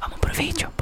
Vamos pro vídeo.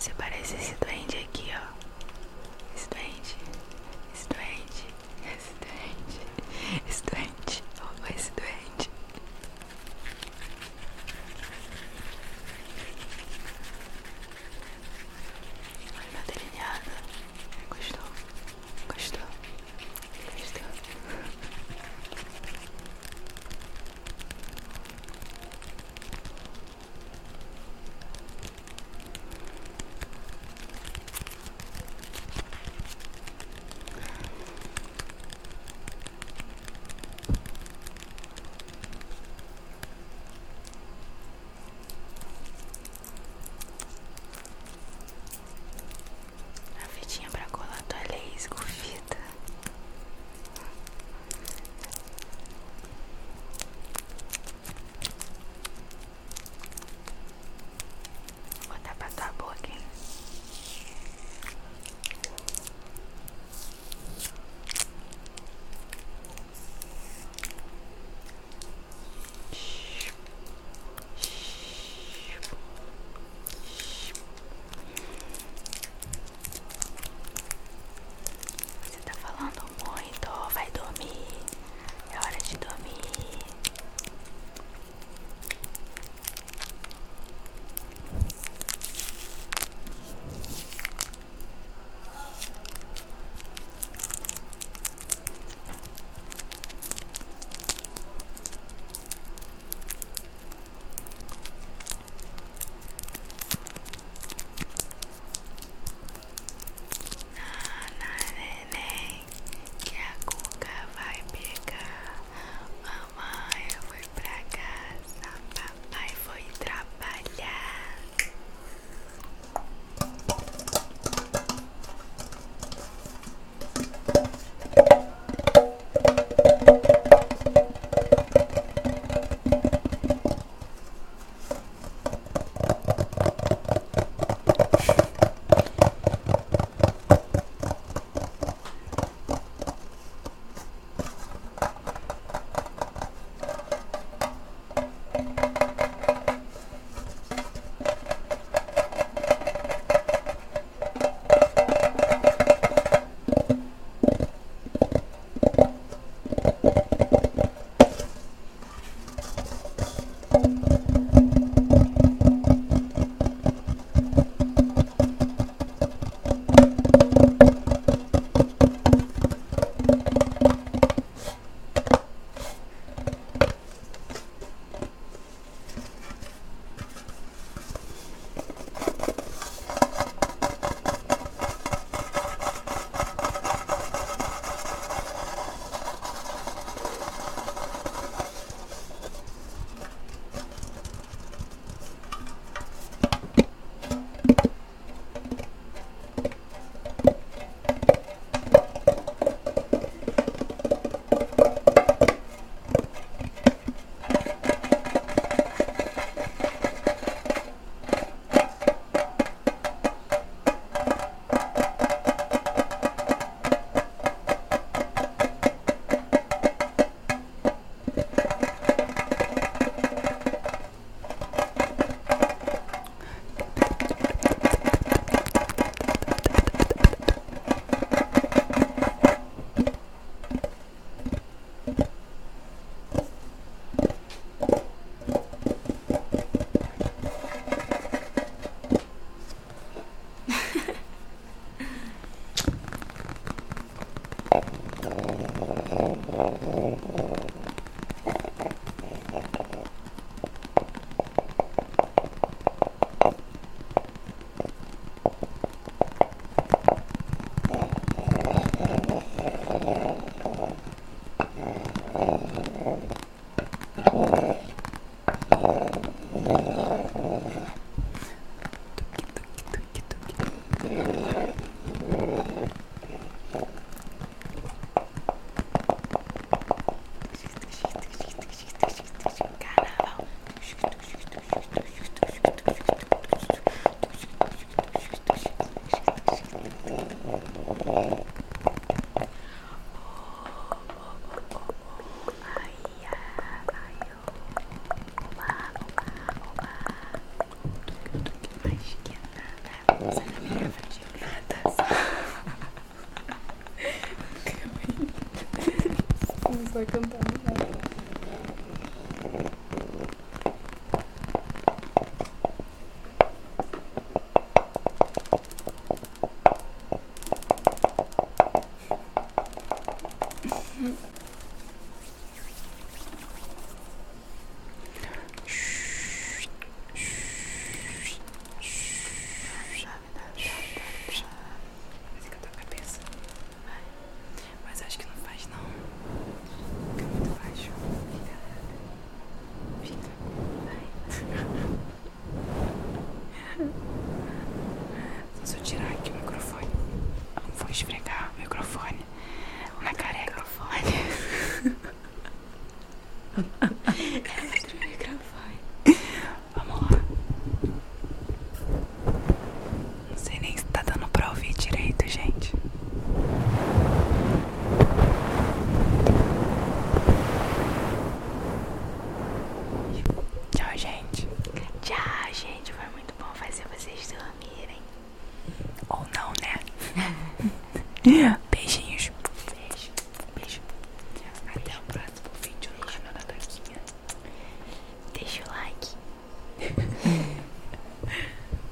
Você parece esse doente aqui, ó. for company.